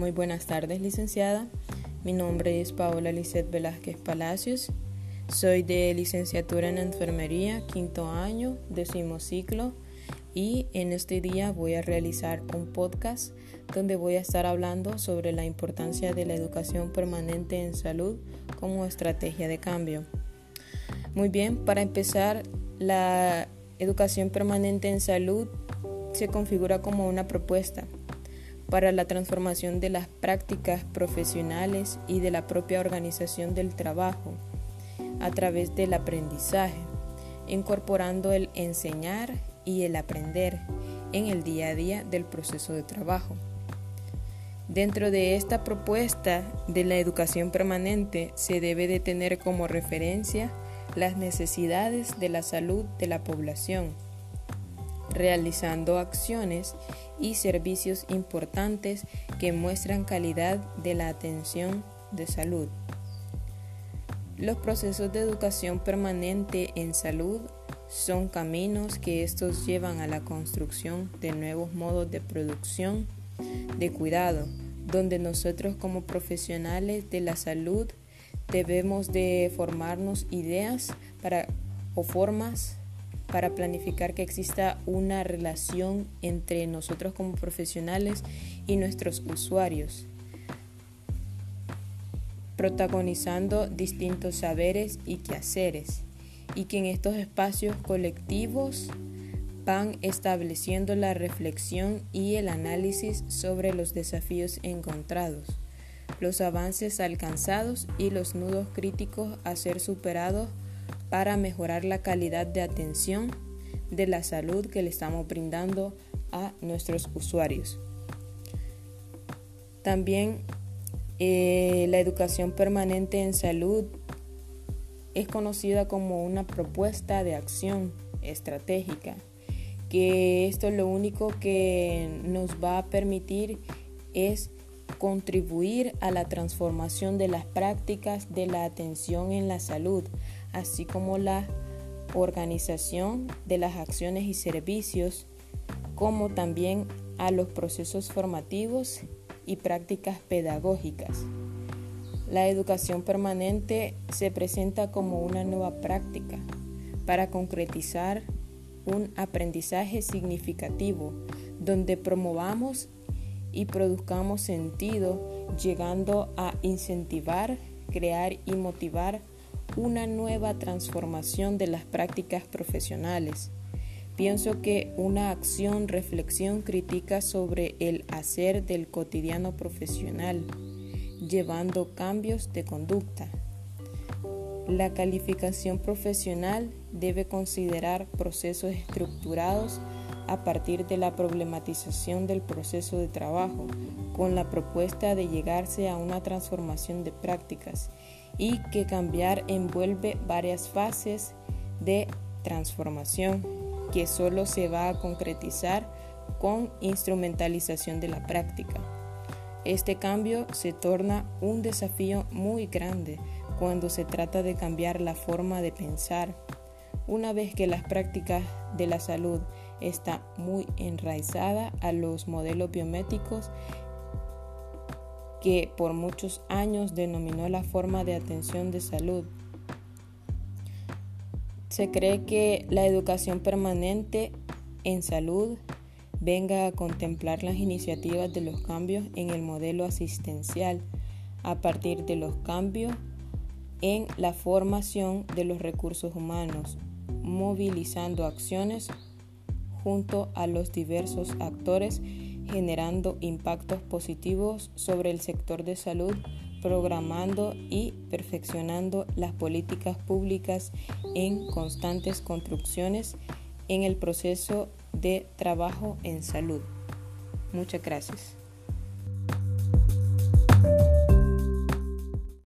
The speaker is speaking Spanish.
Muy buenas tardes, licenciada. Mi nombre es Paola Lisset Velázquez Palacios. Soy de licenciatura en enfermería, quinto año, décimo ciclo, y en este día voy a realizar un podcast donde voy a estar hablando sobre la importancia de la educación permanente en salud como estrategia de cambio. Muy bien, para empezar, la educación permanente en salud se configura como una propuesta para la transformación de las prácticas profesionales y de la propia organización del trabajo a través del aprendizaje, incorporando el enseñar y el aprender en el día a día del proceso de trabajo. Dentro de esta propuesta de la educación permanente se debe de tener como referencia las necesidades de la salud de la población realizando acciones y servicios importantes que muestran calidad de la atención de salud. Los procesos de educación permanente en salud son caminos que estos llevan a la construcción de nuevos modos de producción de cuidado, donde nosotros como profesionales de la salud debemos de formarnos ideas para o formas para planificar que exista una relación entre nosotros como profesionales y nuestros usuarios, protagonizando distintos saberes y quehaceres, y que en estos espacios colectivos van estableciendo la reflexión y el análisis sobre los desafíos encontrados, los avances alcanzados y los nudos críticos a ser superados para mejorar la calidad de atención de la salud que le estamos brindando a nuestros usuarios. También eh, la educación permanente en salud es conocida como una propuesta de acción estratégica, que esto lo único que nos va a permitir es contribuir a la transformación de las prácticas de la atención en la salud así como la organización de las acciones y servicios, como también a los procesos formativos y prácticas pedagógicas. La educación permanente se presenta como una nueva práctica para concretizar un aprendizaje significativo donde promovamos y produzcamos sentido, llegando a incentivar, crear y motivar una nueva transformación de las prácticas profesionales. Pienso que una acción, reflexión crítica sobre el hacer del cotidiano profesional, llevando cambios de conducta. La calificación profesional debe considerar procesos estructurados a partir de la problematización del proceso de trabajo, con la propuesta de llegarse a una transformación de prácticas y que cambiar envuelve varias fases de transformación que solo se va a concretizar con instrumentalización de la práctica. Este cambio se torna un desafío muy grande cuando se trata de cambiar la forma de pensar. Una vez que las prácticas de la salud está muy enraizada a los modelos biométricos que por muchos años denominó la forma de atención de salud. Se cree que la educación permanente en salud venga a contemplar las iniciativas de los cambios en el modelo asistencial a partir de los cambios en la formación de los recursos humanos, movilizando acciones junto a los diversos actores generando impactos positivos sobre el sector de salud, programando y perfeccionando las políticas públicas en constantes construcciones en el proceso de trabajo en salud. Muchas gracias.